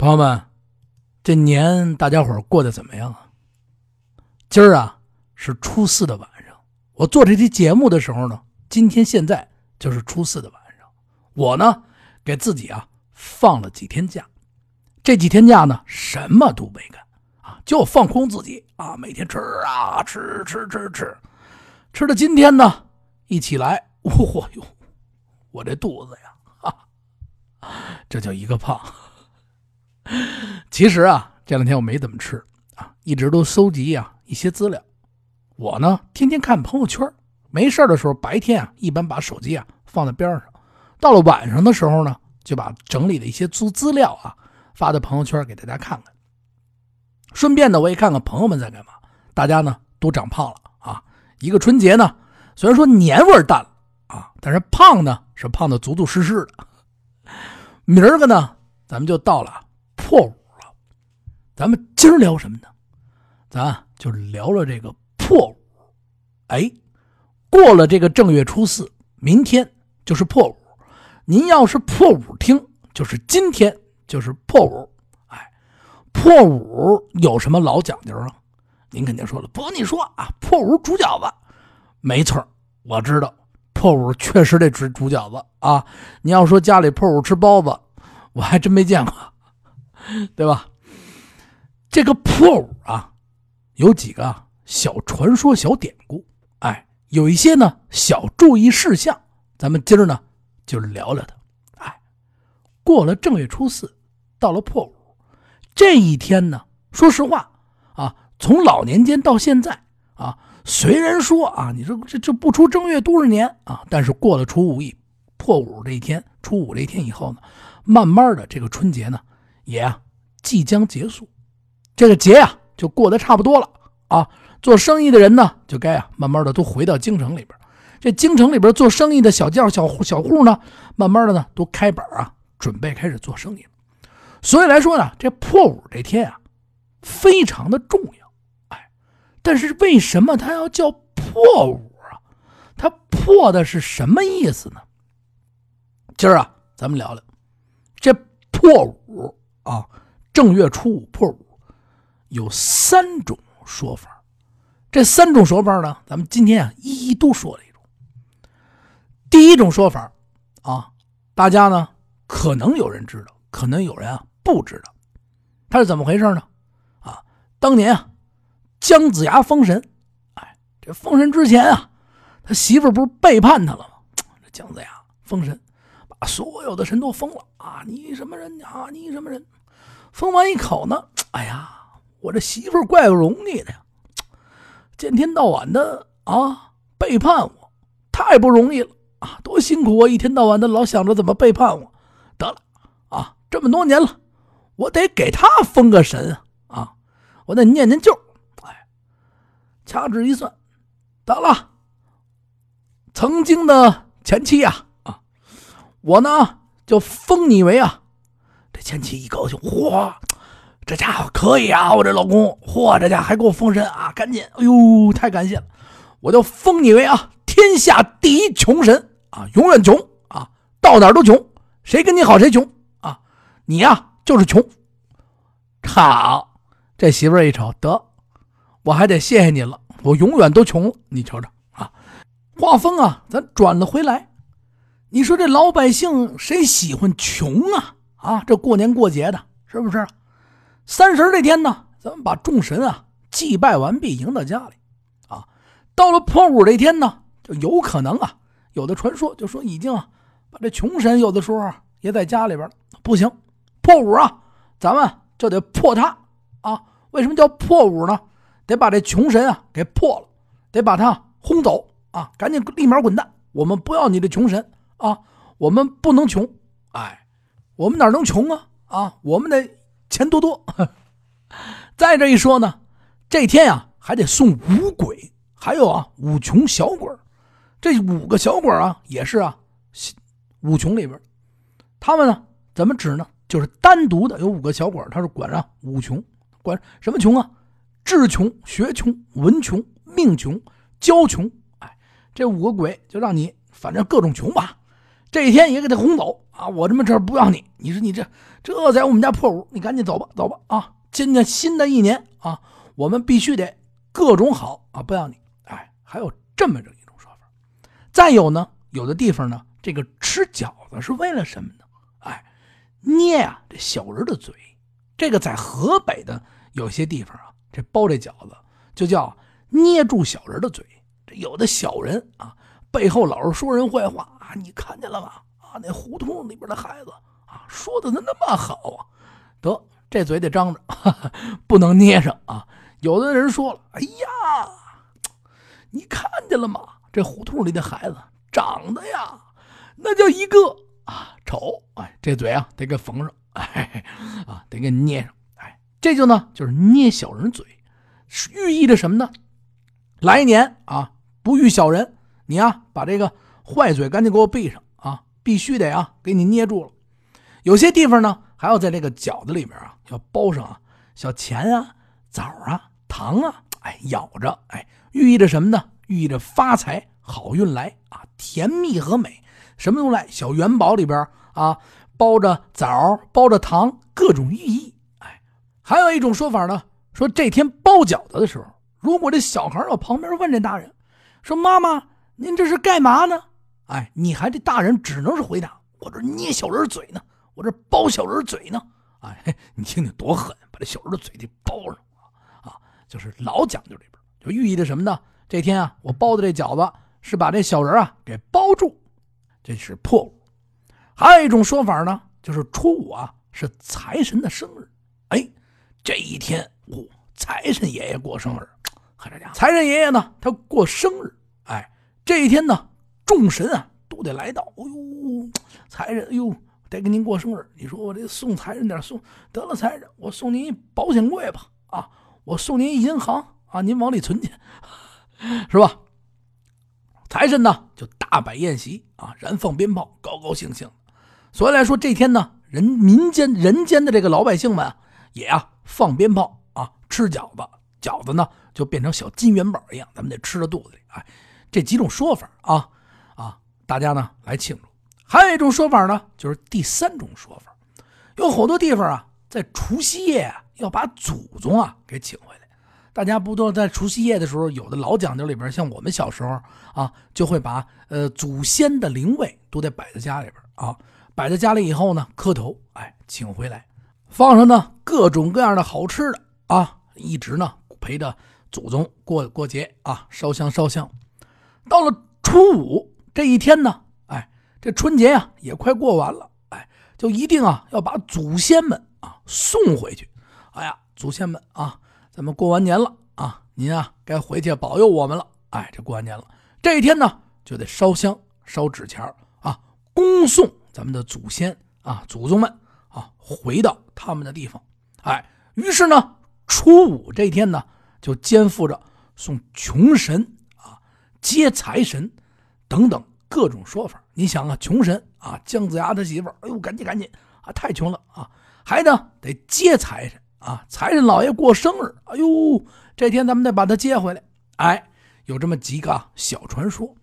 朋友们，这年大家伙过得怎么样啊？今儿啊是初四的晚上，我做这期节目的时候呢，今天现在就是初四的晚上。我呢给自己啊放了几天假，这几天假呢什么都没干啊，就放空自己啊，每天吃啊吃吃吃吃，吃到今天呢一起来，嚯哟，我这肚子呀，哈，这叫一个胖。其实啊，这两天我没怎么吃啊，一直都搜集啊一些资料。我呢，天天看朋友圈，没事的时候，白天啊，一般把手机啊放在边上，到了晚上的时候呢，就把整理的一些资资料啊发到朋友圈给大家看看。顺便呢，我也看看朋友们在干嘛。大家呢都长胖了啊，一个春节呢，虽然说年味淡了啊，但是胖呢是胖的足足实实的。明儿个呢，咱们就到了。破五了，咱们今儿聊什么呢？咱就聊聊这个破五。哎，过了这个正月初四，明天就是破五。您要是破五听，就是今天就是破五。哎，破五有什么老讲究啊？您肯定说了，不跟你说啊，破五煮饺子。没错，我知道破五确实得煮煮饺子啊。你要说家里破五吃包子，我还真没见过。对吧？这个破五啊，有几个小传说、小典故，哎，有一些呢小注意事项，咱们今儿呢就聊聊它。哎，过了正月初四，到了破五这一天呢，说实话啊，从老年间到现在啊，虽然说啊，你说这这不出正月多少年啊，但是过了初五一破五这一天，初五这一天以后呢，慢慢的这个春节呢。也，即将结束，这个节啊就过得差不多了啊。做生意的人呢，就该啊慢慢的都回到京城里边。这京城里边做生意的小将小小户呢，慢慢的呢都开板啊，准备开始做生意。所以来说呢，这破五这天啊，非常的重要。哎，但是为什么它要叫破五啊？它破的是什么意思呢？今儿啊，咱们聊聊这破五。啊，正月初五破五，有三种说法。这三种说法呢，咱们今天啊一一都说了一种。第一种说法啊，大家呢可能有人知道，可能有人啊不知道，他是怎么回事呢？啊，当年啊姜子牙封神，哎，这封神之前啊，他媳妇不是背叛他了吗？这姜子牙封神。把所有的神都封了啊！你什么人啊？你什么人？封完一口呢？哎呀，我这媳妇怪不容易的呀，见天到晚的啊背叛我，太不容易了啊！多辛苦啊！一天到晚的老想着怎么背叛我。得了啊，这么多年了，我得给他封个神啊！啊，我得念念旧。哎，掐指一算，得了，曾经的前妻呀啊。我呢就封你为啊，这前妻一高兴，嚯，这家伙可以啊！我这老公，嚯，这家伙还给我封神啊！赶紧，哎呦，太感谢了！我就封你为啊，天下第一穷神啊，永远穷啊，到哪都穷，谁跟你好谁穷啊！你呀就是穷。好，这媳妇儿一瞅，得，我还得谢谢你了，我永远都穷。你瞅瞅啊，画风啊，咱转了回来。你说这老百姓谁喜欢穷啊？啊，这过年过节的，是不是？三十这天呢，咱们把众神啊祭拜完毕，迎到家里。啊，到了破五这天呢，就有可能啊，有的传说就说已经啊，把这穷神有的时候也在家里边。不行，破五啊，咱们就得破他啊。为什么叫破五呢？得把这穷神啊给破了，得把他轰走啊，赶紧立马滚蛋，我们不要你这穷神。啊，我们不能穷，哎，我们哪能穷啊？啊，我们得钱多多。再这一说呢，这天呀还得送五鬼，还有啊五穷小鬼这五个小鬼啊也是啊五穷里边，他们呢怎么指呢？就是单独的有五个小鬼他是管啊五穷，管什么穷啊？智穷、学穷、文穷、命穷、交穷。哎，这五个鬼就让你反正各种穷吧。这一天也给他轰走啊！我这么这不要你，你说你这这在我们家破屋，你赶紧走吧，走吧啊！今年新的一年啊，我们必须得各种好啊，不要你。哎，还有这么着一种说法。再有呢，有的地方呢，这个吃饺子是为了什么呢？哎，捏啊这小人的嘴。这个在河北的有些地方啊，这包这饺子就叫捏住小人的嘴。这有的小人啊，背后老是说人坏话你看见了吧？啊，那胡同里边的孩子啊，说的那那么好啊，得这嘴得张着，不能捏上啊。有的人说了，哎呀，你看见了吗？这胡同里的孩子长得呀，那叫一个啊丑，哎，这嘴啊得给缝上。哎，啊，得给捏上，哎，这就呢，就是捏小人嘴，寓意着什么呢？来年啊，不遇小人，你啊，把这个坏嘴赶紧给我闭上啊，必须得啊，给你捏住了。有些地方呢，还要在这个饺子里面啊，要包上啊小钱啊、枣啊、糖啊，哎，咬着，哎，寓意着什么呢？寓意着发财、好运来啊，甜蜜和美，什么都来。小元宝里边啊。包着枣，包着糖，各种寓意。哎，还有一种说法呢，说这天包饺子的时候，如果这小孩到旁边问这大人，说：“妈妈，您这是干嘛呢？”哎，你还这大人只能是回答：“我这捏小人嘴呢，我这包小人嘴呢。”哎，你听听多狠，把这小人的嘴给包上啊！就是老讲究里边就寓意着什么呢？这天啊，我包的这饺子是把这小人啊给包住，这是破物。还有一种说法呢，就是初五啊是财神的生日，哎，这一天哦，财神爷爷过生日，看这家，财神爷爷呢他过生日，哎，这一天呢众神啊都得来到，哎呦，财神，哎呦，得给您过生日，你说我这送财神点送得了，财神，我送您一保险柜吧，啊，我送您一银行啊，您往里存钱，是吧？财神呢就大摆宴席啊，燃放鞭炮，高高兴兴。所以来说，这天呢，人民间人间的这个老百姓们也啊放鞭炮啊，吃饺子，饺子呢就变成小金元宝一样，咱们得吃到肚子里。哎，这几种说法啊，大家呢来庆祝。还有一种说法呢，就是第三种说法，有好多地方啊，在除夕夜啊要把祖宗啊给请回来。大家不都在除夕夜的时候，有的老讲究里边，像我们小时候啊，就会把呃祖先的灵位都得摆在家里边啊。摆在家里以后呢，磕头，哎，请回来，放上呢各种各样的好吃的啊，一直呢陪着祖宗过过节啊，烧香烧香。到了初五这一天呢，哎，这春节呀也快过完了，哎，就一定啊要把祖先们啊送回去。哎呀，祖先们啊，咱们过完年了啊，您啊该回去保佑我们了。哎，这过完年了，这一天呢就得烧香烧纸钱啊，恭送。咱们的祖先啊，祖宗们啊，回到他们的地方，哎，于是呢，初五这天呢，就肩负着送穷神啊、接财神等等各种说法。你想啊，穷神啊，姜子牙他媳妇儿，哎呦，赶紧赶紧啊，太穷了啊，还呢得接财神啊，财神老爷过生日，哎呦，这天咱们得把他接回来。哎，有这么几个小传说。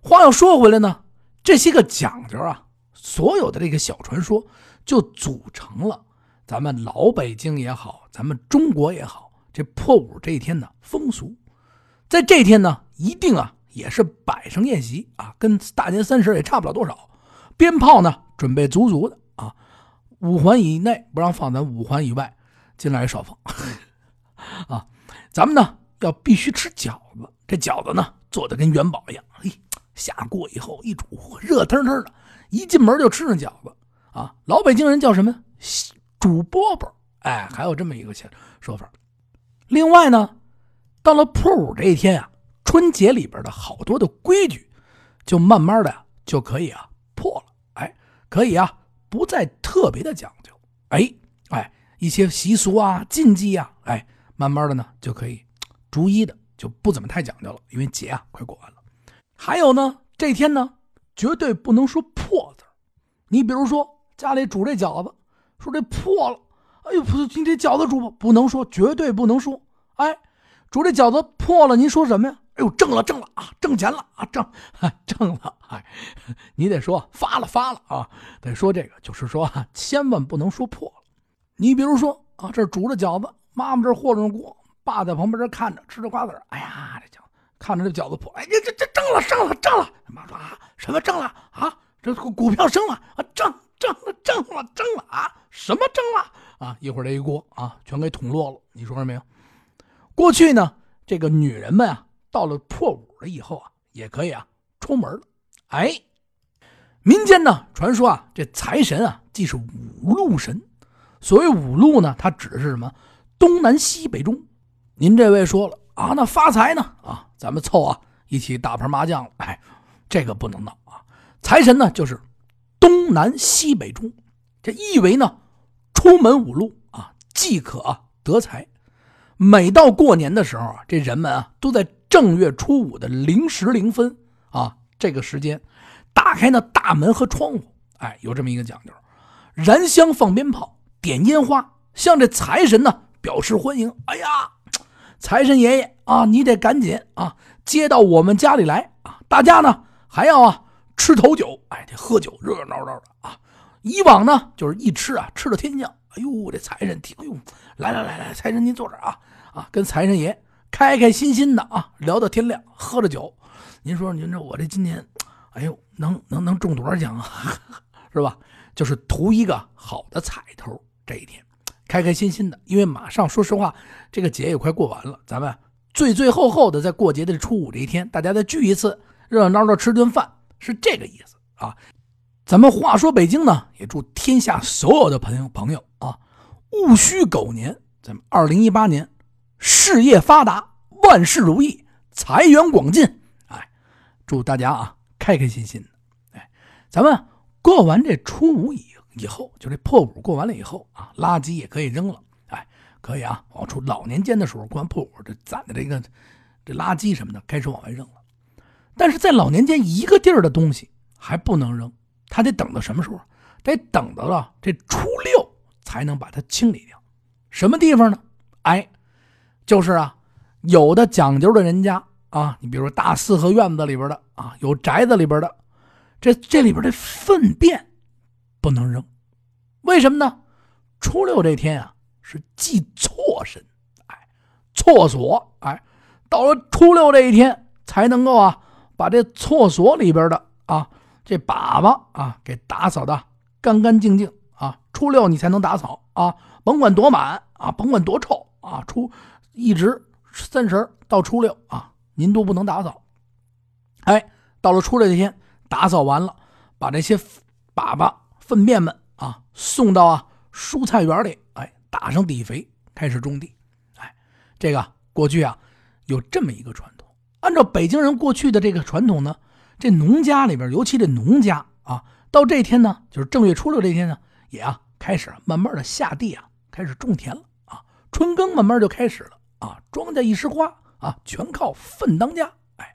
话又说回来呢，这些个讲究啊。所有的这个小传说，就组成了咱们老北京也好，咱们中国也好，这破五这一天的风俗。在这天呢，一定啊也是摆上宴席啊，跟大年三十也差不了多少。鞭炮呢准备足足的啊，五环以内不让放，咱五环以外进来少放 啊。咱们呢要必须吃饺子，这饺子呢做的跟元宝一样，嘿，下锅以后一煮，热腾腾的。一进门就吃上饺子啊！老北京人叫什么？煮饽饽。哎，还有这么一个说法。另外呢，到了破五这一天啊，春节里边的好多的规矩，就慢慢的就可以啊破了。哎，可以啊，不再特别的讲究。哎哎，一些习俗啊、禁忌啊，哎，慢慢的呢就可以逐一的就不怎么太讲究了，因为节啊快过完了。还有呢，这天呢。绝对不能说破字你比如说家里煮这饺子，说这破了，哎呦，不，你这饺子煮不能说，绝对不能说。哎，煮这饺子破了，您说什么呀？哎呦，挣了挣了啊，挣钱了啊，挣 挣了，哎，你得说发了发了啊，得说这个，就是说啊，千万不能说破了。你比如说啊，这煮着饺子，妈妈这和着锅，爸在旁边这看着吃着瓜子哎呀，这饺看着这饺子破，哎，这这这挣了挣了挣了，妈说啊，什么挣了啊？这股票升了啊，挣挣了挣了挣了啊，什么挣了啊？一会儿这一锅啊，全给捅落了，你说说没有？过去呢，这个女人们啊。到了破五了以后啊，也可以啊出门了。哎，民间呢传说啊，这财神啊既是五路神。所谓五路呢，它指的是什么？东南西北中。您这位说了啊，那发财呢？啊，咱们凑啊一起打盘麻将。哎，这个不能闹啊！财神呢就是东南西北中，这意为呢出门五路啊，即可得财。每到过年的时候啊，这人们啊都在。正月初五的零时零分啊，这个时间，打开那大门和窗户，哎，有这么一个讲究，燃香放鞭炮，点烟花，向这财神呢表示欢迎。哎呀，财神爷爷啊，你得赶紧啊接到我们家里来啊！大家呢还要啊吃头酒，哎，得喝酒，热热闹闹的啊。以往呢就是一吃啊吃了天降。哎呦，这财神听，哎呦，来来来来，财神您坐这啊啊，跟财神爷。开开心心的啊，聊到天亮，喝着酒。您说，您说我这今年，哎呦，能能能中多少奖啊？是吧？就是图一个好的彩头。这一天，开开心心的，因为马上说实话，这个节也快过完了。咱们最最后后的在过节的初五这一天，大家再聚一次，热热闹闹吃顿饭，是这个意思啊。咱们话说北京呢，也祝天下所有的朋友朋友啊，戊戌狗年，咱们二零一八年。事业发达，万事如意，财源广进。哎，祝大家啊开开心心的。哎，咱们过完这初五以以后，就这破五过完了以后啊，垃圾也可以扔了。哎，可以啊，往出老年间的时候过完破五，这攒的这个这垃圾什么的开始往外扔了。但是在老年间一个地儿的东西还不能扔，他得等到什么时候？得等到了这初六才能把它清理掉。什么地方呢？哎。就是啊，有的讲究的人家啊，你比如说大四合院子里边的啊，有宅子里边的，这这里边的粪便不能扔，为什么呢？初六这天啊是祭错神，哎，厕所，哎，到了初六这一天才能够啊把这厕所里边的啊这粑粑啊给打扫的干干净净啊，初六你才能打扫啊，甭管多满啊，甭管多臭啊，初。一直三十到初六啊，您都不能打扫。哎，到了初六这天，打扫完了，把这些粑粑粪便们啊送到啊蔬菜园里，哎，打上底肥，开始种地。哎，这个过去啊有这么一个传统。按照北京人过去的这个传统呢，这农家里边，尤其这农家啊，到这天呢，就是正月初六这天呢，也啊开始慢慢的下地啊，开始种田了啊，春耕慢慢就开始了。啊，庄稼一枝花啊，全靠粪当家。哎，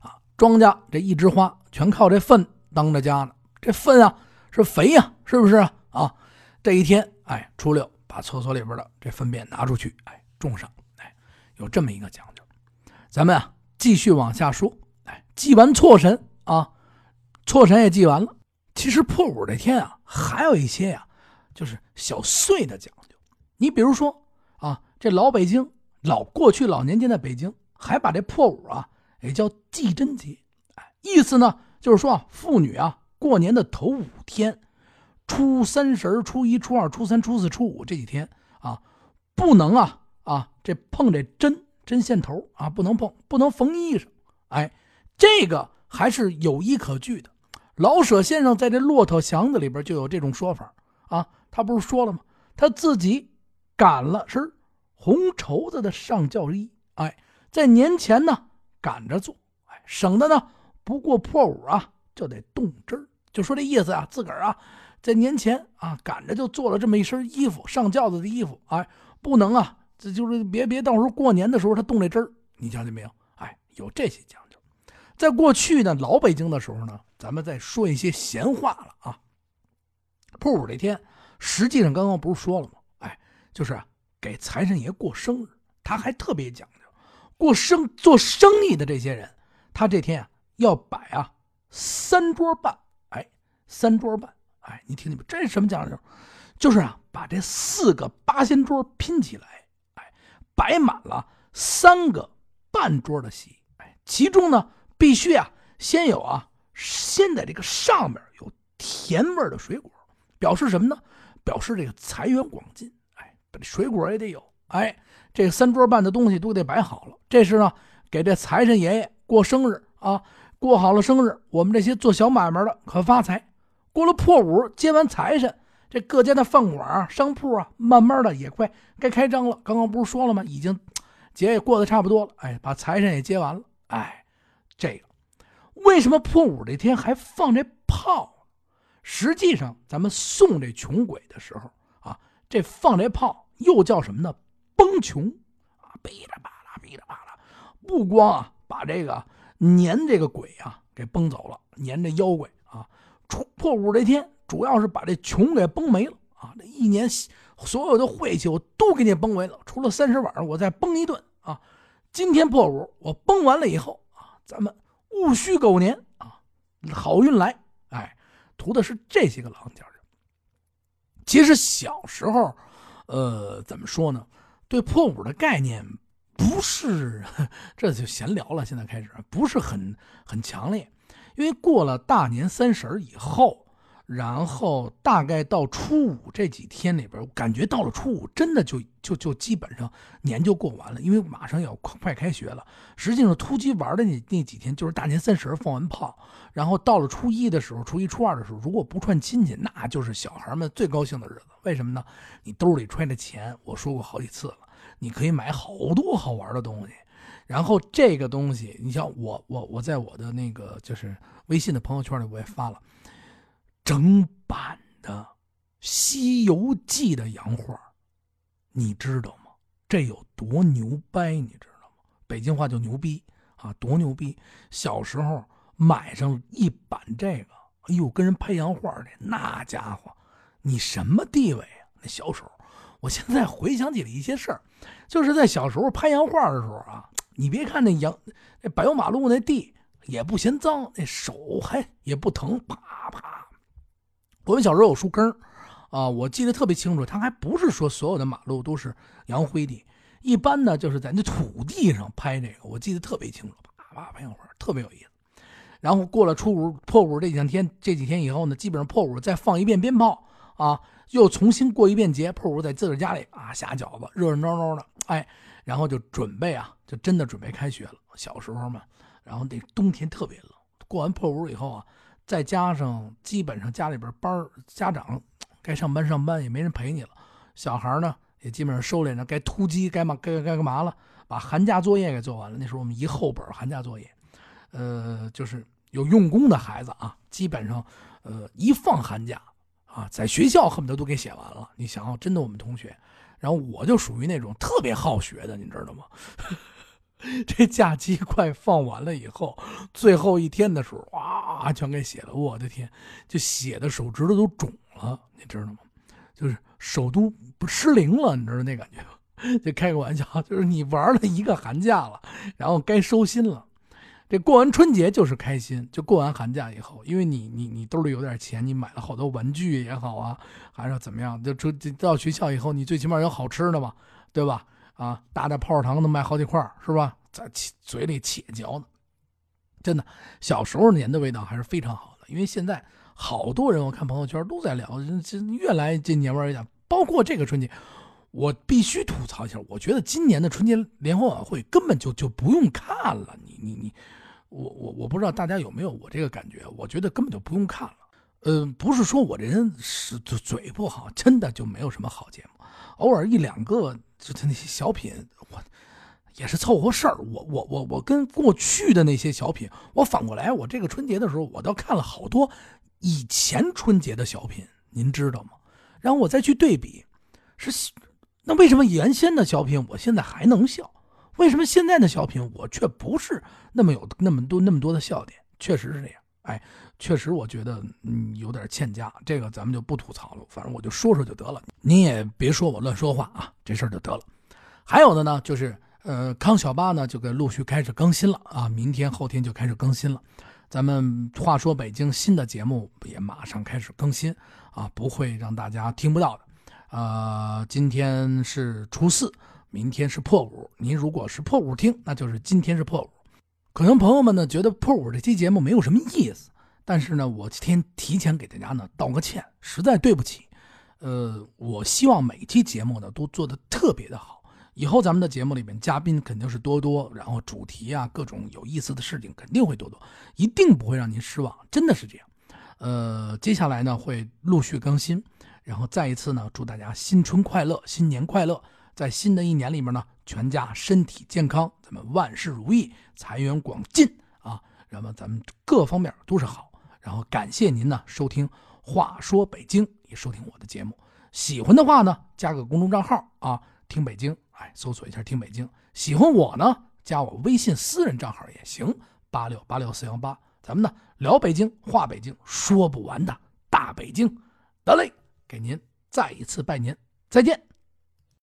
啊，庄稼这一枝花，全靠这粪当着家呢。这粪啊，是肥呀，是不是啊？啊，这一天，哎，初六把厕所里边的这粪便拿出去，哎，种上，哎，有这么一个讲究。咱们啊，继续往下说。哎，祭完错神啊，错神也祭完了。其实破五这天啊，还有一些呀，就是小碎的讲究。你比如说啊，这老北京。老过去老年间在北京还把这破五啊也叫祭真节，意思呢就是说啊，妇女啊过年的头五天，初三十、初一、初二、初三、初四、初五这几天啊，不能啊啊这碰这针针线头啊不能碰，不能缝衣裳，哎，这个还是有依可据的。老舍先生在这《骆驼祥子》里边就有这种说法啊，他不是说了吗？他自己赶了是。红绸子的上轿衣，哎，在年前呢赶着做，哎，省得呢不过破五啊就得动针儿，就说这意思啊，自个儿啊在年前啊赶着就做了这么一身衣服，上轿子的衣服，哎，不能啊，这就是别别到时候过年的时候他动这针儿，你瞧见没有？哎，有这些讲究。在过去呢，老北京的时候呢，咱们再说一些闲话了啊。破五这天，实际上刚刚不是说了吗？哎，就是。给财神爷过生日，他还特别讲究。过生做生意的这些人，他这天啊要摆啊三桌半，哎，三桌半，哎，你听听，这是什么讲究？就是啊，把这四个八仙桌拼起来，哎，摆满了三个半桌的席，哎，其中呢必须啊先有啊，先在这个上面有甜味的水果，表示什么呢？表示这个财源广进，水果也得有，哎，这三桌半的东西都得摆好了。这是呢，给这财神爷爷过生日啊，过好了生日，我们这些做小买卖的可发财。过了破五，接完财神，这各家的饭馆啊、商铺啊，慢慢的也快该开张了。刚刚不是说了吗？已经节也过得差不多了，哎，把财神也接完了，哎，这个为什么破五这天还放这炮？实际上，咱们送这穷鬼的时候啊，这放这炮又叫什么呢？崩穷啊，噼里啪啦，噼里啪啦，不光啊把这个撵这个鬼啊给崩走了，撵这妖怪啊，出破五这天主要是把这穷给崩没了啊！这一年所有的晦气我都给你崩没了，除了三十晚上我再崩一顿啊！今天破五我崩完了以后啊，咱们戊戌狗年啊，好运来！哎图的是这些个狼家人。其实小时候，呃，怎么说呢？对破五的概念不是，这就闲聊了。现在开始不是很很强烈，因为过了大年三十以后。然后大概到初五这几天里边，感觉到了初五，真的就就就基本上年就过完了，因为马上要快开学了。实际上，突击玩的那那几天就是大年三十放完炮，然后到了初一的时候，初一初二的时候，如果不串亲戚，那就是小孩们最高兴的日子。为什么呢？你兜里揣着钱，我说过好几次了，你可以买好多好玩的东西。然后这个东西，你像我我我在我的那个就是微信的朋友圈里，我也发了。整版的《西游记》的洋画，你知道吗？这有多牛掰？你知道吗？北京话叫牛逼啊，多牛逼！小时候买上一版这个，哎呦，跟人拍洋画的那家伙，你什么地位啊？那小手，我现在回想起了一些事儿，就是在小时候拍洋画的时候啊，你别看那洋那柏油马路那地也不嫌脏，那手还也不疼，啪啪。我们小时候有树根啊，我记得特别清楚。他还不是说所有的马路都是洋灰地，一般呢就是在那土地上拍这个，我记得特别清楚。啪啪拍会儿，特别有意思。然后过了初五破五这几天，这几天以后呢，基本上破五再放一遍鞭炮啊，又重新过一遍节。破五在自个家里啊下饺子，热热闹闹的，哎，然后就准备啊，就真的准备开学了。小时候嘛，然后那冬天特别冷，过完破五以后啊。再加上基本上家里边班家长该上班上班也没人陪你了，小孩呢也基本上收敛着，该突击该嘛该该干嘛了，把寒假作业给做完了。那时候我们一厚本寒假作业，呃，就是有用功的孩子啊，基本上呃一放寒假啊，在学校恨不得都给写完了。你想想，真的我们同学，然后我就属于那种特别好学的，你知道吗？这假期快放完了以后，最后一天的时候，哇，啊全给写了。我的天，就写的手指头都肿了，你知道吗？就是手都不失灵了，你知道那感觉吗？就开个玩笑，就是你玩了一个寒假了，然后该收心了。这过完春节就是开心，就过完寒假以后，因为你你你兜里有点钱，你买了好多玩具也好啊，还是怎么样？就出到学校以后，你最起码有好吃的嘛，对吧？啊，大大泡泡糖能卖好几块，是吧？在嘴里且嚼呢，真的，小时候年的味道还是非常好的。因为现在好多人，我看朋友圈都在聊，这越来这年味一点。包括这个春节，我必须吐槽一下，我觉得今年的春节联欢晚会根本就就不用看了。你你你，我我我不知道大家有没有我这个感觉，我觉得根本就不用看了。呃，不是说我这人是嘴不好，真的就没有什么好节目，偶尔一两个。就他那些小品，我也是凑合事儿。我我我我跟过去的那些小品，我反过来，我这个春节的时候，我倒看了好多以前春节的小品，您知道吗？然后我再去对比，是那为什么原先的小品我现在还能笑？为什么现在的小品我却不是那么有那么多那么多的笑点？确实是这样，哎，确实我觉得嗯有点欠佳，这个咱们就不吐槽了，反正我就说说就得了。您也别说我乱说话啊，这事儿就得了。还有的呢，就是呃，康小八呢就给陆续开始更新了啊，明天后天就开始更新了。咱们话说北京新的节目也马上开始更新啊，不会让大家听不到的。呃，今天是初四，明天是破五。您如果是破五听，那就是今天是破五。可能朋友们呢觉得破五这期节目没有什么意思，但是呢，我今天提前给大家呢道个歉，实在对不起。呃，我希望每期节目呢都做的特别的好。以后咱们的节目里面，嘉宾肯定是多多，然后主题啊，各种有意思的事情肯定会多多，一定不会让您失望，真的是这样。呃，接下来呢会陆续更新，然后再一次呢祝大家新春快乐，新年快乐，在新的一年里面呢，全家身体健康，咱们万事如意，财源广进啊，那么咱们各方面都是好。然后感谢您呢收听《话说北京》，也收听我的节目，喜欢的话呢加个公众账号啊，听北京。哎，搜索一下听北京，喜欢我呢，加我微信私人账号也行，八六八六四幺八，咱们呢聊北京，话北京，说不完的大北京。得嘞，给您再一次拜年，再见。